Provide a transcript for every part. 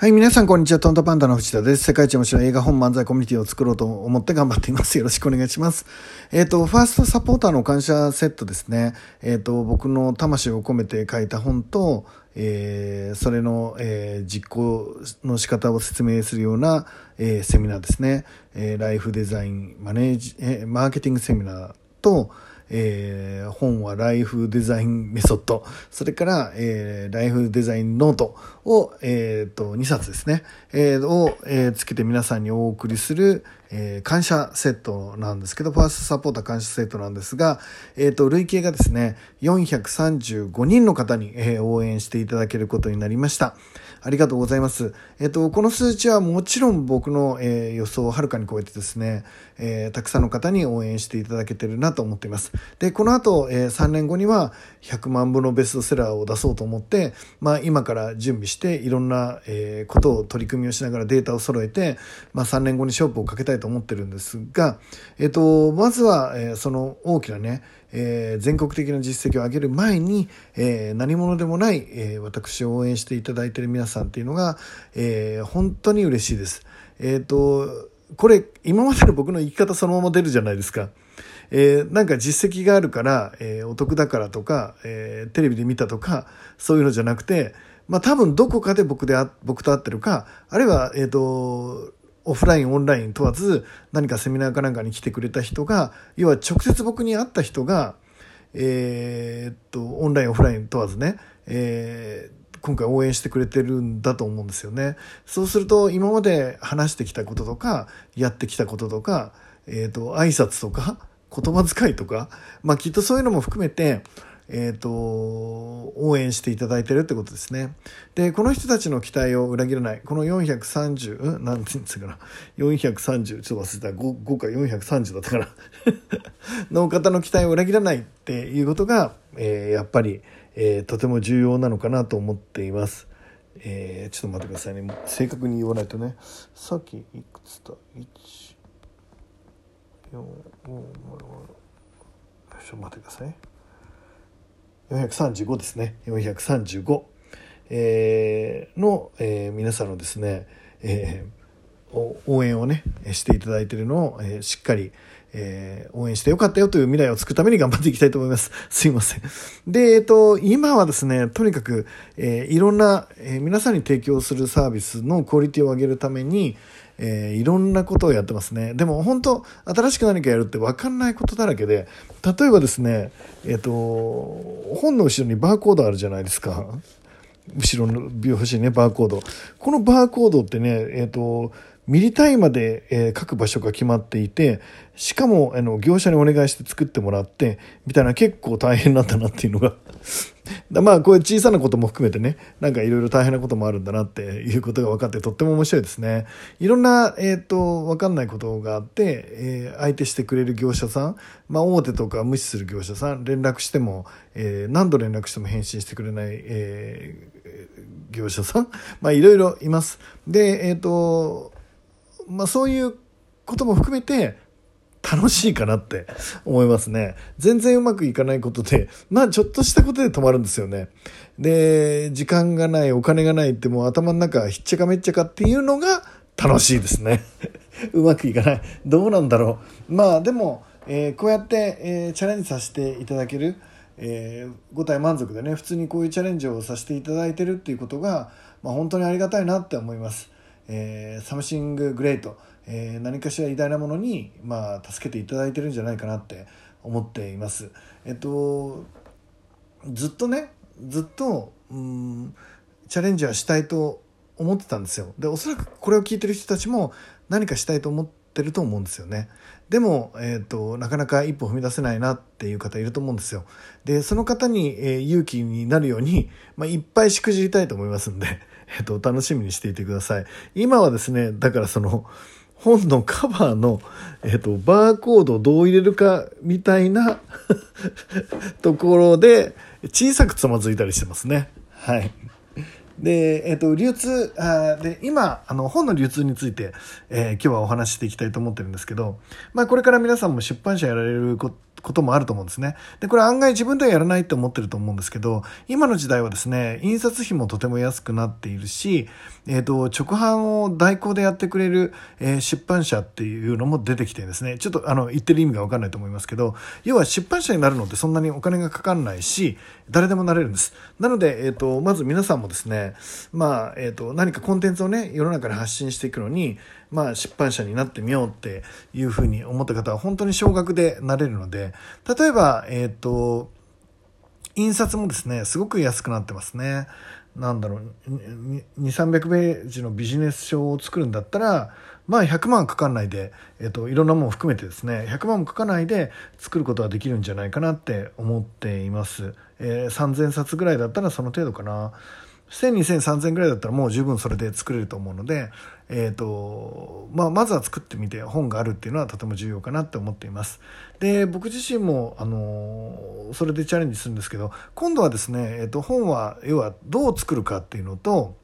はい、皆さん、こんにちは。トントパンダの藤田です。世界一面白い映画本漫才コミュニティを作ろうと思って頑張っています。よろしくお願いします。えっ、ー、と、ファーストサポーターの感謝セットですね。えっ、ー、と、僕の魂を込めて書いた本と、えー、それの、え実行の仕方を説明するような、えセミナーですね。えライフデザイン、マネージ、えマーケティングセミナーと、えー、本はライフデザインメソッド、それから、えー、ライフデザインノートを、えー、と2冊ですね、えー、を、えー、つけて皆さんにお送りする、えー、感謝セットなんですけど、ファーストサポーター感謝セットなんですが、えっ、ー、と、累計がですね、435人の方に、えー、応援していただけることになりました。ありがとうございます。えっ、と、この数値はもちろん僕の、え予想をはるかに超えてですね、えたくさんの方に応援していただけてるなと思っています。で、この後、え3年後には100万部のベストセラーを出そうと思って、まあ、今から準備して、いろんな、えことを取り組みをしながらデータを揃えて、まあ、3年後に勝負をかけたいと思ってるんですが、えっと、まずは、えー、その大きなね、えー、全国的な実績を上げる前に、えー、何者でもない、えー、私を応援していただいている皆さんっていうのが、えー、本当に嬉しいです。えっ、と、これ、今までの僕の生き方そのまま出るじゃないですか。えー、なんか実績があるから、えー、お得だからとか、えー、テレビで見たとか、そういうのじゃなくて、まあ多分どこかで僕であ、僕と会ってるか、あるいは、えっ、と、オフライン、オンライン問わず、何かセミナーかなんかに来てくれた人が、要は直接僕に会った人が、えー、っと、オンライン、オフライン問わずね、えー、今回応援してくれてるんだと思うんですよね。そうすると、今まで話してきたこととか、やってきたこととか、えー、っと、挨拶とか、言葉遣いとか、まあきっとそういうのも含めて、えっ、ー、と、応援していただいてるってことですね。で、この人たちの期待を裏切らない。この430、うん？なんて言うんですかな。430、ちょっと忘れた。5, 5か430だったかな。の方の期待を裏切らないっていうことが、えー、やっぱり、えー、とても重要なのかなと思っています。えー、ちょっと待ってくださいね。正確に言わないとね。さっきいくつだ ?1、4、5、6、ちょっと待ってください。435ですね。435、えー、の、えー、皆さんのですね、えー、応援をねしていただいているのを、えー、しっかり、えー、応援してよかったよという未来を作るために頑張っていきたいと思います。すいません。で、えっ、ー、と、今はですね、とにかく、え、いろんな、え、皆さんに提供するサービスのクオリティを上げるために、え、いろんなことをやってますね。でも本当、新しく何かやるって分かんないことだらけで、例えばですね、えっ、と、本の後ろにバーコードあるじゃないですか。後ろの表紙にね、バーコード。このバーコードってね、えっ、と、ミリ単位まで、えー、書く場所が決まっていて、しかも、あの、業者にお願いして作ってもらって、みたいな結構大変なんだなっていうのが まあ、こういう小さなことも含めてね、なんかいろいろ大変なこともあるんだなっていうことが分かって、とっても面白いですね。いろんな、えっ、ー、と、分かんないことがあって、えー、相手してくれる業者さん、まあ、大手とか無視する業者さん、連絡しても、えー、何度連絡しても返信してくれない、え、業者さん、まあ、いろいろいます。で、えっ、と、まあ、そういうことも含めて、楽しいかなって思いますね。全然うまくいかないことで、まあちょっとしたことで止まるんですよね。で、時間がない、お金がないってもう頭の中ひっちゃかめっちゃかっていうのが楽しいですね。うまくいかない。どうなんだろう。まあでも、えー、こうやって、えー、チャレンジさせていただける、えー、5体満足でね、普通にこういうチャレンジをさせていただいてるっていうことが、まあ、本当にありがたいなって思います。えー、 Something Great。えー、何かしら偉大なものに、まあ、助けていただいてるんじゃないかなって思っています。えっとずっとねずっとうんチャレンジはしたいと思ってたんですよ。でおそらくこれを聞いてる人たちも何かしたいと思ってると思うんですよね。でも、えーと、なかなか一歩踏み出せないなっていう方いると思うんですよ。でその方に、えー、勇気になるように、まあ、いっぱいしくじりたいと思いますんで、えーと楽しみにしていてください。今はですねだからその本のカバーの、えっと、バーコードをどう入れるかみたいな ところで小さくつまずいたりしてますね。はい。で、えっ、と、流通、あで、今、あの、本の流通について、えー、今日はお話していきたいと思ってるんですけど、まあ、これから皆さんも出版社やられることこともあると思うんですね。で、これ案外自分ではやらないって思ってると思うんですけど、今の時代はですね、印刷費もとても安くなっているし、えっ、ー、と、直販を代行でやってくれる、えー、出版社っていうのも出てきてですね、ちょっとあの、言ってる意味がわかんないと思いますけど、要は出版社になるのってそんなにお金がかかんないし、誰でもなれるんです。なので、えっ、ー、と、まず皆さんもですね、まあ、えっ、と、何かコンテンツをね、世の中に発信していくのに、まあ、出版社になってみようっていうふうに思った方は本当に少額でなれるので、例えば、えっ、ー、と、印刷もですね、すごく安くなってますね。なんだろう、2、300ページのビジネス書を作るんだったら、まあ100万かかんないで、えっと、いろんなもの含めてですね、100万もかかないで作ることができるんじゃないかなって思っています。えー、3000冊ぐらいだったらその程度かな。1000、2000、3000ぐらいだったらもう十分それで作れると思うので、え、ー、と、まあ、まずは作ってみて本があるっていうのはとても重要かなって思っています。で、僕自身も、あの、それでチャレンジするんですけど、今度はですね、え、ー、と、本は、要はどう作るかっていうのと、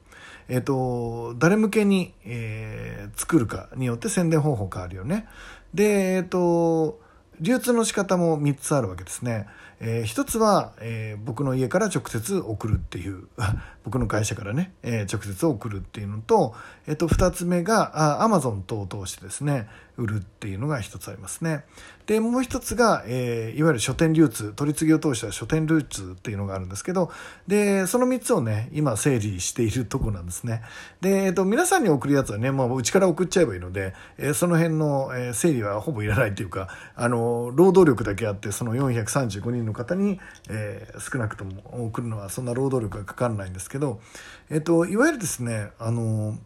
え、ー、と、誰向けに、えー、作るかによって宣伝方法変わるよね。で、えっ、と、流通の仕方も3つあるわけですね。えー、一つは、えー、僕の家から直接送るっていう僕の会社からね、えー、直接送るっていうのと、えっと、二つ目がアマゾン等を通してですね売るっていうのが一つありますね。でもう一つが、えー、いわゆる書店流通取り次ぎを通した書店流通っていうのがあるんですけどでその3つをね今整理しているとこなんですね。で、えっと、皆さんに送るやつはね、まあ、うちから送っちゃえばいいので、えー、その辺の、え、整理はほぼいらないというかあの労働力だけあってその435人の方に、え、少なくとも送るのはそんな労働力がかかんないんですけど、けどえっと、いわゆるですねあの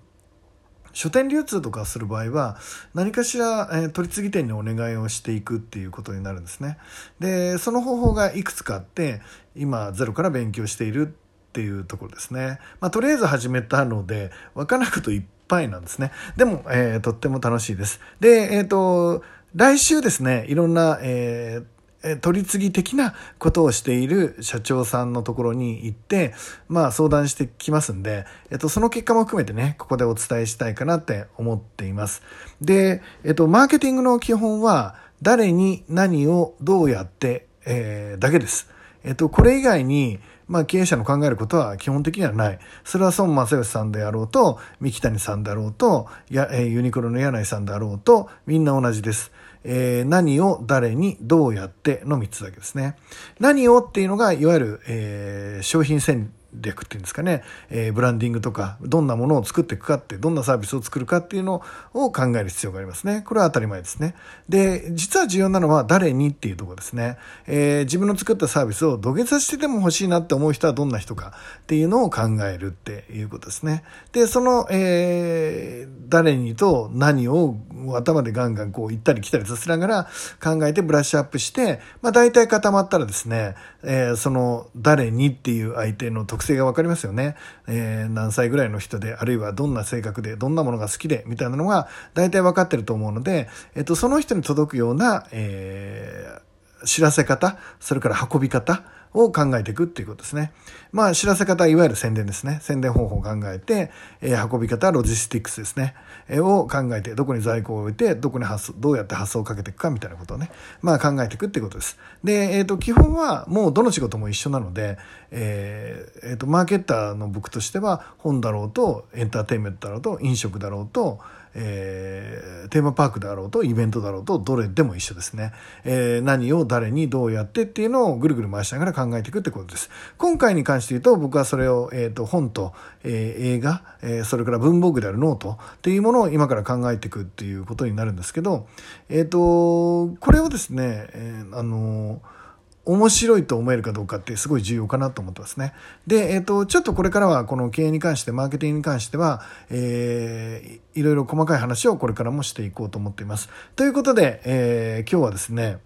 書店流通とかする場合は何かしら、えー、取り次ぎ店にお願いをしていくっていうことになるんですね。でその方法がいくつかあって今ゼロから勉強しているっていうところですね。まあ、とりあえず始めたので分からなくといっぱいなんですね。でも、えー、とっても楽しいです。で、えっ、ー、と来週ですねいろんな、えー取り次ぎ的なことをしている社長さんのところに行って、まあ相談してきますんで、えっと、その結果も含めてね、ここでお伝えしたいかなって思っています。で、えっと、マーケティングの基本は、誰に何をどうやって、えー、だけです。えっと、これ以外に、まあ、経営者の考えることは基本的にはない。それは孫正義さんであろうと、三木谷さんであろうと、やえユニクロの柳井さんであろうと、みんな同じです。えー、何を誰にどうやっての3つだけですね。何をっていうのが、いわゆる、えー、商品戦略っていうんですかね、えー、ブランディングとか、どんなものを作っていくかって、どんなサービスを作るかっていうのを考える必要がありますね。これは当たり前ですね。で、実は重要なのは誰にっていうとこですね。えー、自分の作ったサービスを土下座してでも欲しいなって思う人はどんな人かっていうのを考えるっていうことですね。で、その、えー、誰にと何を頭でガンガンこう行ったり来たりさせながら考えてブラッシュアップして、まあ大体固まったらですね、えー、その誰にっていう相手の特性が分かりますよね。えー、何歳ぐらいの人で、あるいはどんな性格で、どんなものが好きで、みたいなのが大体分かってると思うので、えっと、その人に届くような、えー、知らせ方、それから運び方、を考えていくっていうことですね。まあ、知らせ方、いわゆる宣伝ですね。宣伝方法を考えて、えー、運び方、ロジスティックスですね。えー、を考えて、どこに在庫を置いて、どこに発送、どうやって発送をかけていくかみたいなことをね、まあ考えていくっていうことです。で、えっ、ー、と、基本はもうどの仕事も一緒なので、えっ、ー、と、マーケッターの僕としては、本だろうと、エンターテインメントだろうと、飲食だろうと、えー、テーマパークだろうとイベントだろうとどれでも一緒ですね、えー、何を誰にどうやってっていうのをぐるぐる回しながら考えていくってことです。今回に関して言うと僕はそれを、えーと、本と、えー、映画、え、それから文房具であるノートっていうものを今から考えていくっていうことになるんですけどえっ、とこれをですね、え、あのー面白いと思えるかどうかってすごい重要かなと思ってますね。で、えっ、ー、と、ちょっとこれからはこの経営に関して、マーケティングに関しては、えー、いろいろ細かい話をこれからもしていこうと思っています。ということで、えー、今日はですね、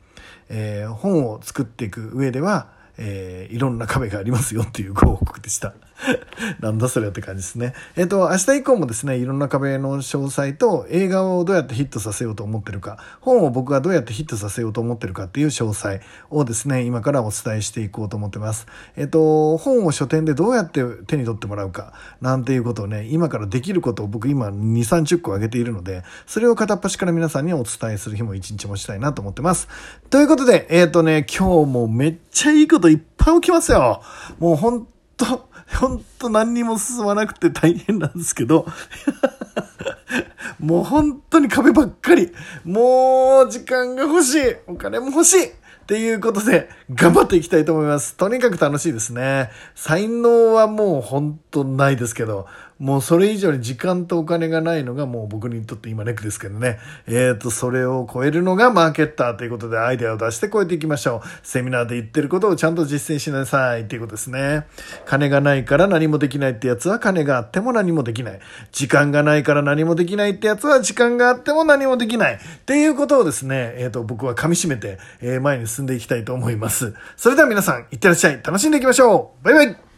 えー、本を作っていく上では、えー、いろんな壁がありますよっていうご報告でした。なんだそれって感じですね。えっ、と、明日以降もですね、いろんな壁の詳細と映画をどうやってヒットさせようと思ってるか、本を僕がどうやってヒットさせようと思ってるかっていう詳細をですね、今からお伝えしていこうと思ってます。えっ、と、本を書店でどうやって手に取ってもらうか、なんていうことをね、今からできることを僕今2、30個挙げているので、それを片っ端から皆さんにお伝えする日も一日もしたいなと思ってます。ということで、えっ、とね、今日もめっちゃいいこといっぱい起きますよ。もう本当ほんと何にも進まなくて大変なんですけど もう本当に壁ばっかり。もう時間が欲しい。お金も欲しい。っていうことで、頑張っていきたいと思います。とにかく楽しいですね。才能はもう本当ないですけど、もうそれ以上に時間とお金がないのがもう僕にとって今ネックですけどね。えっ、ー、と、それを超えるのがマーケッターということでアイデアを出して超えていきましょう。セミナーで言ってることをちゃんと実践しなさいっていうことですね。金がないから何もできないってやつは金があっても何もできない。時間がないから何もできないってやつは時間があっても何もできない。っていうことをですね、えっ、ー、と、僕は噛み締めて、えー、前に進んでいきたいと思います。それでは皆さん、いってらっしゃい。楽しんでいきましょうバイバイ